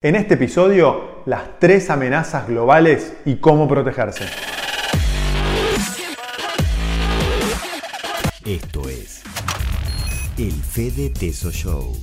En este episodio, las tres amenazas globales y cómo protegerse. Esto es el Fede Teso Show.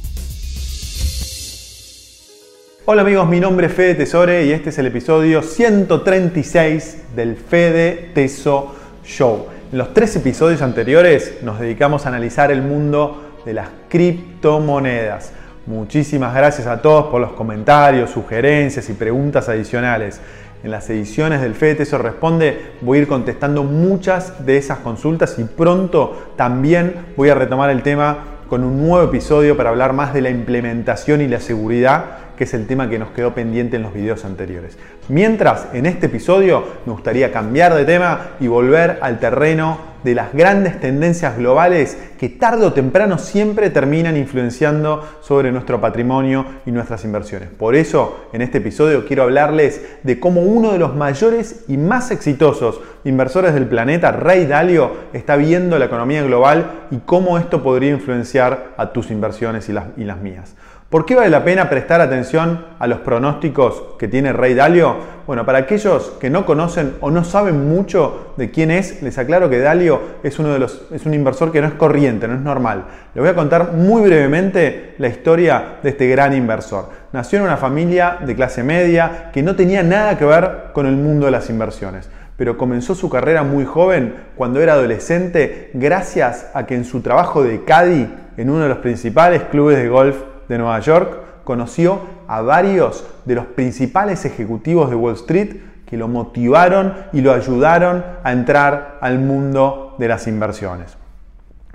Hola amigos, mi nombre es Fede Tesore y este es el episodio 136 del Fede Teso Show. En los tres episodios anteriores nos dedicamos a analizar el mundo de las criptomonedas. Muchísimas gracias a todos por los comentarios, sugerencias y preguntas adicionales. En las ediciones del FED eso Responde voy a ir contestando muchas de esas consultas y pronto también voy a retomar el tema con un nuevo episodio para hablar más de la implementación y la seguridad que es el tema que nos quedó pendiente en los videos anteriores. Mientras, en este episodio me gustaría cambiar de tema y volver al terreno de las grandes tendencias globales que tarde o temprano siempre terminan influenciando sobre nuestro patrimonio y nuestras inversiones. Por eso, en este episodio quiero hablarles de cómo uno de los mayores y más exitosos inversores del planeta, Ray Dalio, está viendo la economía global y cómo esto podría influenciar a tus inversiones y las, y las mías. ¿Por qué vale la pena prestar atención a los pronósticos que tiene Rey Dalio? Bueno, para aquellos que no conocen o no saben mucho de quién es, les aclaro que Dalio es, uno de los, es un inversor que no es corriente, no es normal. Les voy a contar muy brevemente la historia de este gran inversor. Nació en una familia de clase media que no tenía nada que ver con el mundo de las inversiones pero comenzó su carrera muy joven, cuando era adolescente, gracias a que en su trabajo de caddy en uno de los principales clubes de golf de Nueva York, conoció a varios de los principales ejecutivos de Wall Street que lo motivaron y lo ayudaron a entrar al mundo de las inversiones.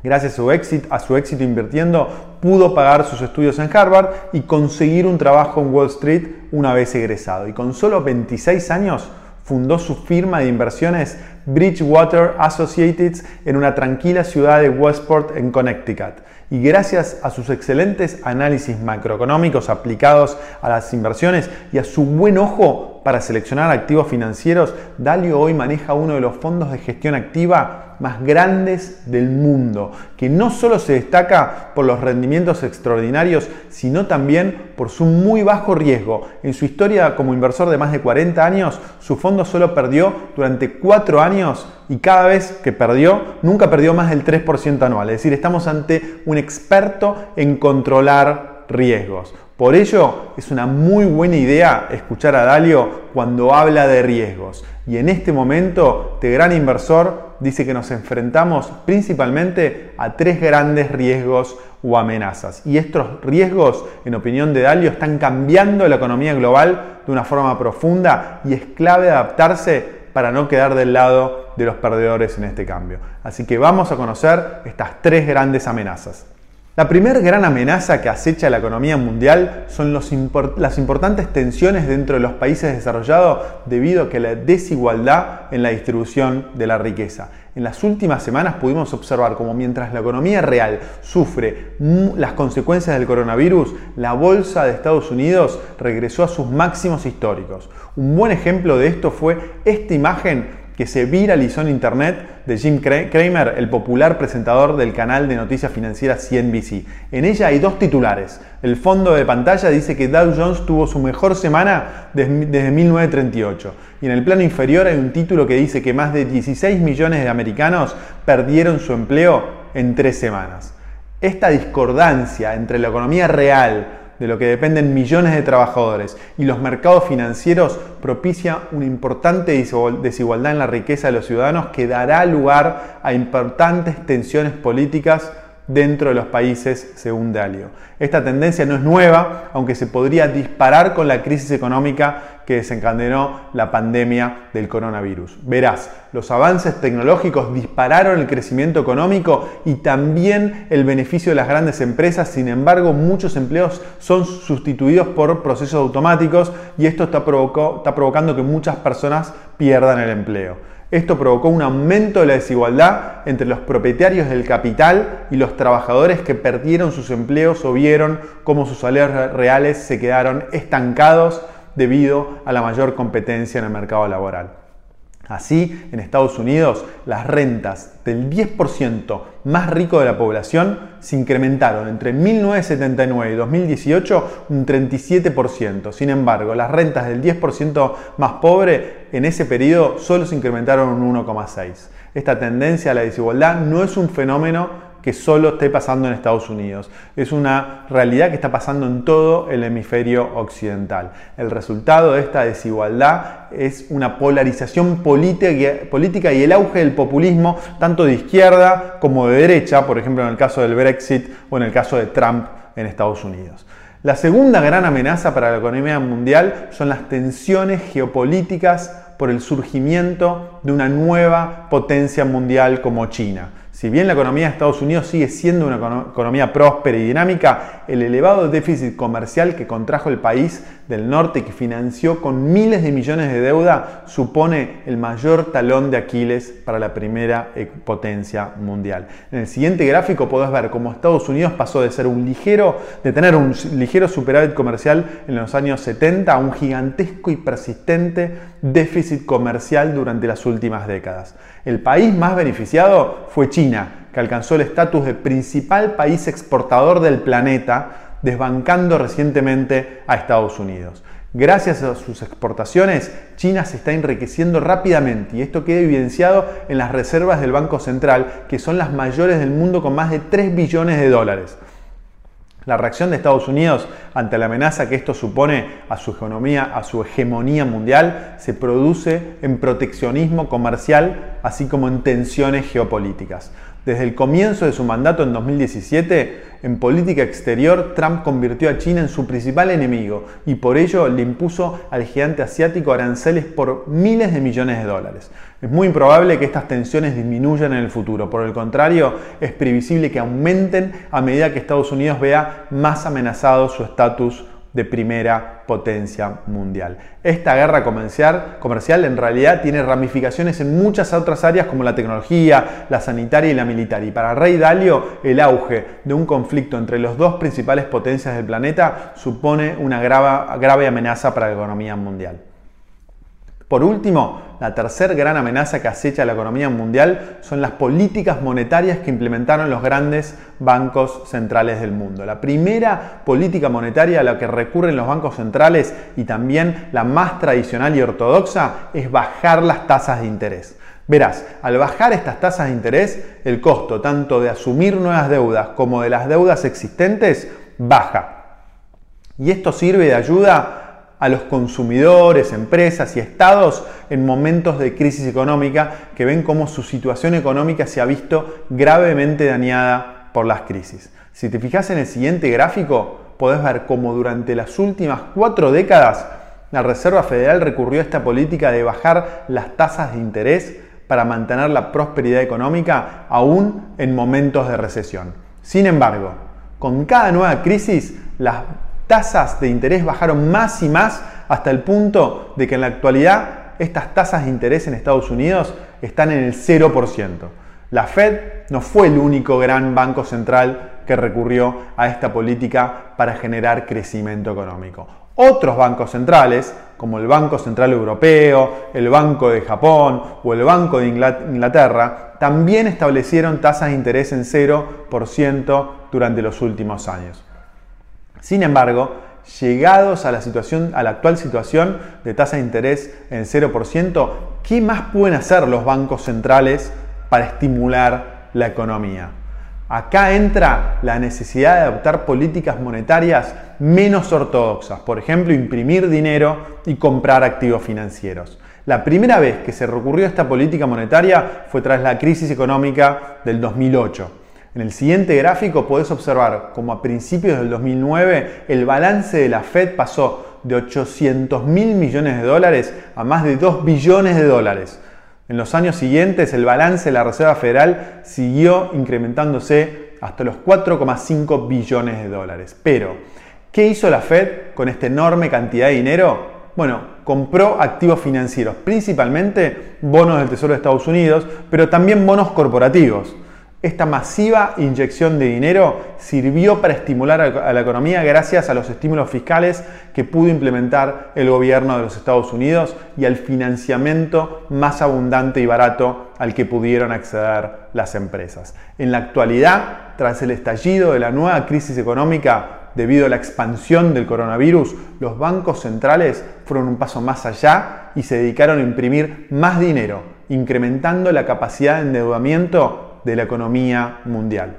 Gracias a su, éxito, a su éxito invirtiendo, pudo pagar sus estudios en Harvard y conseguir un trabajo en Wall Street una vez egresado. Y con solo 26 años fundó su firma de inversiones Bridgewater Associates en una tranquila ciudad de Westport en Connecticut. Y gracias a sus excelentes análisis macroeconómicos aplicados a las inversiones y a su buen ojo para seleccionar activos financieros, Dalio hoy maneja uno de los fondos de gestión activa más grandes del mundo, que no solo se destaca por los rendimientos extraordinarios, sino también por su muy bajo riesgo. En su historia como inversor de más de 40 años, su fondo solo perdió durante 4 años y cada vez que perdió, nunca perdió más del 3% anual. Es decir, estamos ante un experto en controlar riesgos. Por ello, es una muy buena idea escuchar a Dalio cuando habla de riesgos. Y en este momento, este gran inversor dice que nos enfrentamos principalmente a tres grandes riesgos o amenazas. Y estos riesgos, en opinión de Dalio, están cambiando la economía global de una forma profunda y es clave adaptarse para no quedar del lado de los perdedores en este cambio. Así que vamos a conocer estas tres grandes amenazas. La primera gran amenaza que acecha la economía mundial son las importantes tensiones dentro de los países desarrollados debido a la desigualdad en la distribución de la riqueza. En las últimas semanas pudimos observar cómo mientras la economía real sufre las consecuencias del coronavirus, la bolsa de Estados Unidos regresó a sus máximos históricos. Un buen ejemplo de esto fue esta imagen que se viralizó en internet de Jim Cramer, el popular presentador del canal de noticias financieras CNBC. En ella hay dos titulares. El fondo de pantalla dice que Dow Jones tuvo su mejor semana desde 1938. Y en el plano inferior hay un título que dice que más de 16 millones de americanos perdieron su empleo en tres semanas. Esta discordancia entre la economía real, de lo que dependen millones de trabajadores y los mercados financieros propicia una importante desigualdad en la riqueza de los ciudadanos que dará lugar a importantes tensiones políticas dentro de los países, según Dalio. Esta tendencia no es nueva, aunque se podría disparar con la crisis económica que desencadenó la pandemia del coronavirus. Verás, los avances tecnológicos dispararon el crecimiento económico y también el beneficio de las grandes empresas, sin embargo muchos empleos son sustituidos por procesos automáticos y esto está, está provocando que muchas personas pierdan el empleo. Esto provocó un aumento de la desigualdad entre los propietarios del capital y los trabajadores que perdieron sus empleos o vieron cómo sus salarios reales se quedaron estancados debido a la mayor competencia en el mercado laboral. Así, en Estados Unidos, las rentas del 10% más rico de la población se incrementaron entre 1979 y 2018 un 37%. Sin embargo, las rentas del 10% más pobre en ese periodo solo se incrementaron un 1,6%. Esta tendencia a la desigualdad no es un fenómeno que solo esté pasando en Estados Unidos. Es una realidad que está pasando en todo el hemisferio occidental. El resultado de esta desigualdad es una polarización política y el auge del populismo, tanto de izquierda como de derecha, por ejemplo en el caso del Brexit o en el caso de Trump en Estados Unidos. La segunda gran amenaza para la economía mundial son las tensiones geopolíticas por el surgimiento de una nueva potencia mundial como China. Si bien la economía de Estados Unidos sigue siendo una economía próspera y dinámica, el elevado déficit comercial que contrajo el país del norte que financió con miles de millones de deuda supone el mayor talón de Aquiles para la primera e-, potencia mundial. En el siguiente gráfico podés ver cómo Estados Unidos pasó de ser un ligero, de tener un ligero superávit comercial en los años 70 a un gigantesco y persistente déficit comercial durante las últimas décadas. El país más beneficiado fue China, que alcanzó el estatus de principal país exportador del planeta, desbancando recientemente a Estados Unidos. Gracias a sus exportaciones, China se está enriqueciendo rápidamente y esto queda evidenciado en las reservas del Banco Central, que son las mayores del mundo con más de 3 billones de dólares. La reacción de Estados Unidos ante la amenaza que esto supone a su economía, a su hegemonía mundial, se produce en proteccionismo comercial, así como en tensiones geopolíticas. Desde el comienzo de su mandato en 2017, en política exterior, Trump convirtió a China en su principal enemigo y por ello le impuso al gigante asiático aranceles por miles de millones de dólares. Es muy improbable que estas tensiones disminuyan en el futuro, por el contrario, es previsible que aumenten a medida que Estados Unidos vea más amenazado su estatus de primera potencia mundial. Esta guerra comercial, en realidad tiene ramificaciones en muchas otras áreas como la tecnología, la sanitaria y la militar. Y para Rey Dalio, el auge de un conflicto entre las dos principales potencias del planeta supone una grave amenaza para la economía mundial. Por último, la tercera gran amenaza que acecha a la economía mundial son las políticas monetarias que implementaron los grandes bancos centrales del mundo. La primera política monetaria a la que recurren los bancos centrales y también la más tradicional y ortodoxa es bajar las tasas de interés. Verás, al bajar estas tasas de interés, el costo tanto de asumir nuevas deudas como de las deudas existentes baja. Y esto sirve de ayuda a los consumidores, empresas y estados en momentos de crisis económica que ven cómo su situación económica se ha visto gravemente dañada por las crisis. Si te fijas en el siguiente gráfico, podés ver cómo durante las últimas cuatro décadas la Reserva Federal recurrió a esta política de bajar las tasas de interés para mantener la prosperidad económica aún en momentos de recesión. Sin embargo, con cada nueva crisis, las tasas de interés bajaron más y más hasta el punto de que en la actualidad estas tasas de interés en Estados Unidos están en el 0%. La Fed no fue el único gran banco central que recurrió a esta política para generar crecimiento económico. Otros bancos centrales, como el Banco Central Europeo, el Banco de Japón o el Banco de Inglaterra, también establecieron tasas de interés en 0% durante los últimos años. Sin embargo, llegados a la, situación, a la actual situación de tasa de interés en 0%, ¿qué más pueden hacer los bancos centrales para estimular la economía? Acá entra la necesidad de adoptar políticas monetarias menos ortodoxas, por ejemplo, imprimir dinero y comprar activos financieros. La primera vez que se recurrió a esta política monetaria fue tras la crisis económica del 2008 en el siguiente gráfico podés observar cómo a principios del 2009 el balance de la Fed pasó de 800 mil millones de dólares a más de 2 billones de dólares. En los años siguientes el balance de la Reserva Federal siguió incrementándose hasta los 4,5 billones de dólares. Pero, ¿qué hizo la Fed con esta enorme cantidad de dinero? Bueno, compró activos financieros, principalmente bonos del Tesoro de Estados Unidos, pero también bonos corporativos. Esta masiva inyección de dinero sirvió para estimular a la economía gracias a los estímulos fiscales que pudo implementar el gobierno de los Estados Unidos y al financiamiento más abundante y barato al que pudieron acceder las empresas. En la actualidad, tras el estallido de la nueva crisis económica debido a la expansión del coronavirus, los bancos centrales fueron un paso más allá y se dedicaron a imprimir más dinero, incrementando la capacidad de endeudamiento de la economía mundial.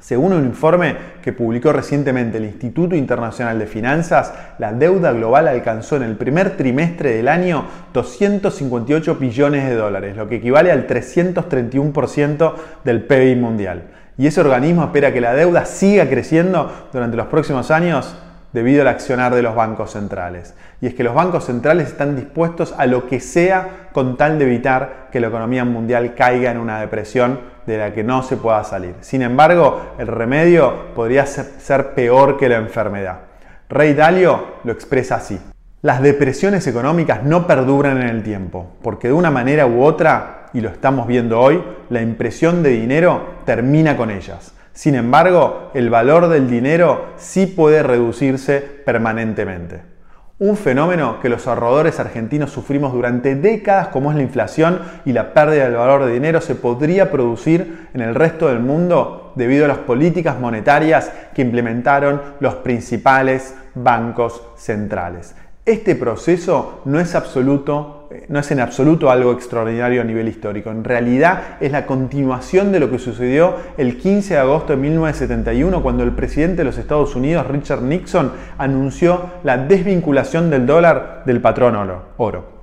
Según un informe que publicó recientemente el Instituto Internacional de Finanzas, la deuda global alcanzó en el primer trimestre del año 258 billones de dólares, lo que equivale al 331% del PIB mundial. Y ese organismo espera que la deuda siga creciendo durante los próximos años debido al accionar de los bancos centrales. Y es que los bancos centrales están dispuestos a lo que sea con tal de evitar que la economía mundial caiga en una depresión de la que no se pueda salir. Sin embargo, el remedio podría ser peor que la enfermedad. Rey Dalio lo expresa así. Las depresiones económicas no perduran en el tiempo, porque de una manera u otra, y lo estamos viendo hoy, la impresión de dinero termina con ellas. Sin embargo, el valor del dinero sí puede reducirse permanentemente. Un fenómeno que los ahorradores argentinos sufrimos durante décadas como es la inflación y la pérdida del valor de dinero se podría producir en el resto del mundo debido a las políticas monetarias que implementaron los principales bancos centrales. Este proceso no es absoluto no es en absoluto algo extraordinario a nivel histórico. En realidad es la continuación de lo que sucedió el 15 de agosto de 1971 cuando el presidente de los Estados Unidos, Richard Nixon, anunció la desvinculación del dólar del patrón oro.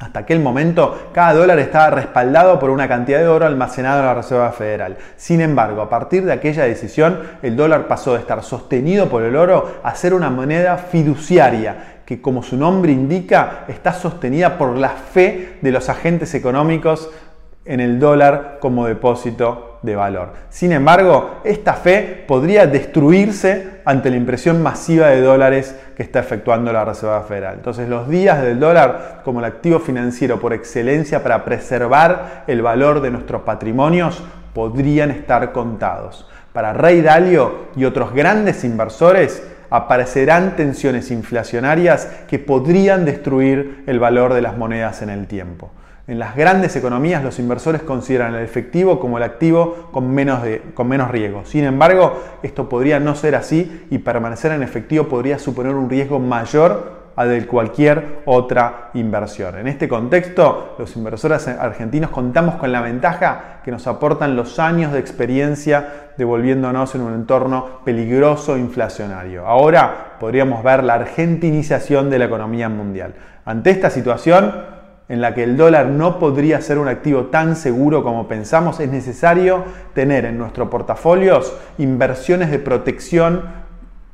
Hasta aquel momento, cada dólar estaba respaldado por una cantidad de oro almacenado en la Reserva Federal. Sin embargo, a partir de aquella decisión, el dólar pasó de estar sostenido por el oro a ser una moneda fiduciaria que como su nombre indica, está sostenida por la fe de los agentes económicos en el dólar como depósito de valor. Sin embargo, esta fe podría destruirse ante la impresión masiva de dólares que está efectuando la Reserva Federal. Entonces, los días del dólar como el activo financiero por excelencia para preservar el valor de nuestros patrimonios podrían estar contados. Para Rey Dalio y otros grandes inversores, aparecerán tensiones inflacionarias que podrían destruir el valor de las monedas en el tiempo. En las grandes economías los inversores consideran el efectivo como el activo con menos, con menos riesgo. Sin embargo, esto podría no ser así y permanecer en efectivo podría suponer un riesgo mayor a de cualquier otra inversión. En este contexto, los inversores argentinos contamos con la ventaja que nos aportan los años de experiencia devolviéndonos en un entorno peligroso e inflacionario. Ahora podríamos ver la argentinización de la economía mundial. Ante esta situación, en la que el dólar no podría ser un activo tan seguro como pensamos, es necesario tener en nuestros portafolios inversiones de protección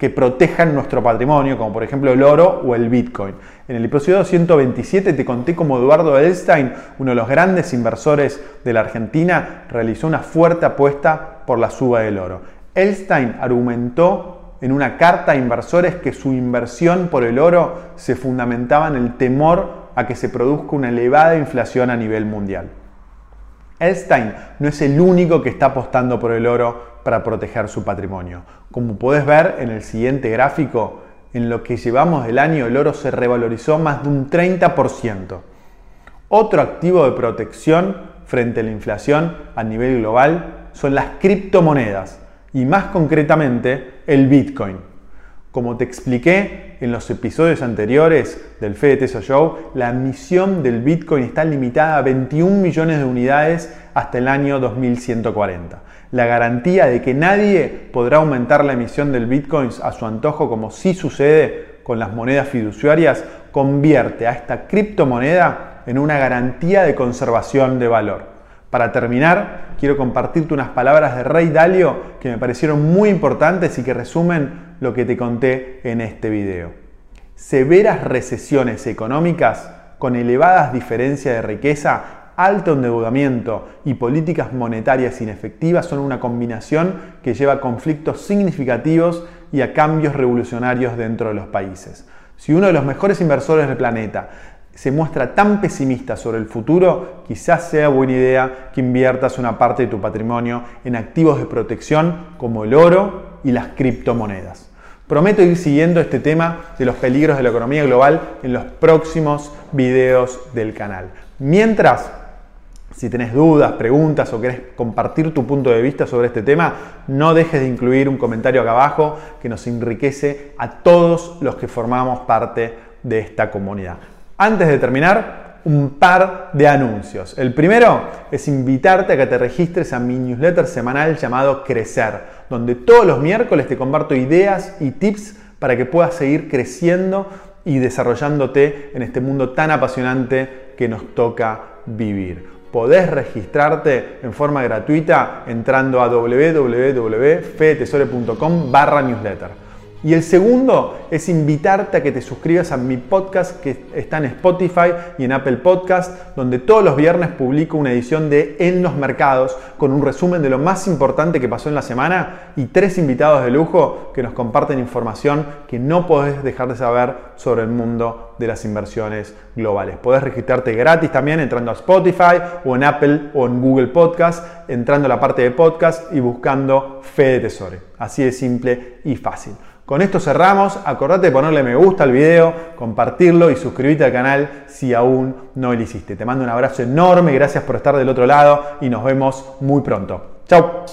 que protejan nuestro patrimonio, como por ejemplo el oro o el Bitcoin. En el episodio 127 te conté cómo Eduardo Elstein, uno de los grandes inversores de la Argentina, realizó una fuerte apuesta por la suba del oro. Elstein argumentó en una carta a inversores que su inversión por el oro se fundamentaba en el temor a que se produzca una elevada inflación a nivel mundial. Elstein no es el único que está apostando por el oro para proteger su patrimonio. Como puedes ver en el siguiente gráfico, en lo que llevamos del año el oro se revalorizó más de un 30%. Otro activo de protección frente a la inflación a nivel global son las criptomonedas y más concretamente el Bitcoin. Como te expliqué en los episodios anteriores del Fede Teso Show, la emisión del Bitcoin está limitada a 21 millones de unidades hasta el año 2140 la garantía de que nadie podrá aumentar la emisión del Bitcoin a su antojo como sí sucede con las monedas fiduciarias, convierte a esta criptomoneda en una garantía de conservación de valor. Para terminar, quiero compartirte unas palabras de Rey Dalio que me parecieron muy importantes y que resumen lo que te conté en este video. Severas recesiones económicas con elevadas diferencias de riqueza alto endeudamiento y políticas monetarias inefectivas son una combinación que lleva a conflictos significativos y a cambios revolucionarios dentro de los países. Si uno de los mejores inversores del planeta se muestra tan pesimista sobre el futuro, quizás sea buena idea que inviertas una parte de tu patrimonio en activos de protección como el oro y las criptomonedas. Prometo ir siguiendo este tema de los peligros de la economía global en los próximos videos del canal. Mientras, si tenés dudas, preguntas o querés compartir tu punto de vista sobre este tema, no dejes de incluir un comentario acá abajo que nos enriquece a todos los que formamos parte de esta comunidad. Antes de terminar, un par de anuncios. El primero es invitarte a que te registres a mi newsletter semanal llamado Crecer, donde todos los miércoles te comparto ideas y tips para que puedas seguir creciendo y desarrollándote en este mundo tan apasionante que nos toca vivir. Podés registrarte en forma gratuita entrando a www.fetesore.com barra newsletter. Y el segundo es invitarte a que te suscribas a mi podcast que está en Spotify y en Apple Podcast, donde todos los viernes publico una edición de En los Mercados con un resumen de lo más importante que pasó en la semana y tres invitados de lujo que nos comparten información que no podés dejar de saber sobre el mundo de las inversiones globales. Podés registrarte gratis también entrando a Spotify o en Apple o en Google Podcast, entrando a la parte de podcast y buscando Fede Tesore. Así de simple y fácil. Con esto cerramos. Acordate de ponerle me gusta al video, compartirlo y suscribirte al canal si aún no lo hiciste. Te mando un abrazo enorme, gracias por estar del otro lado y nos vemos muy pronto. Chao.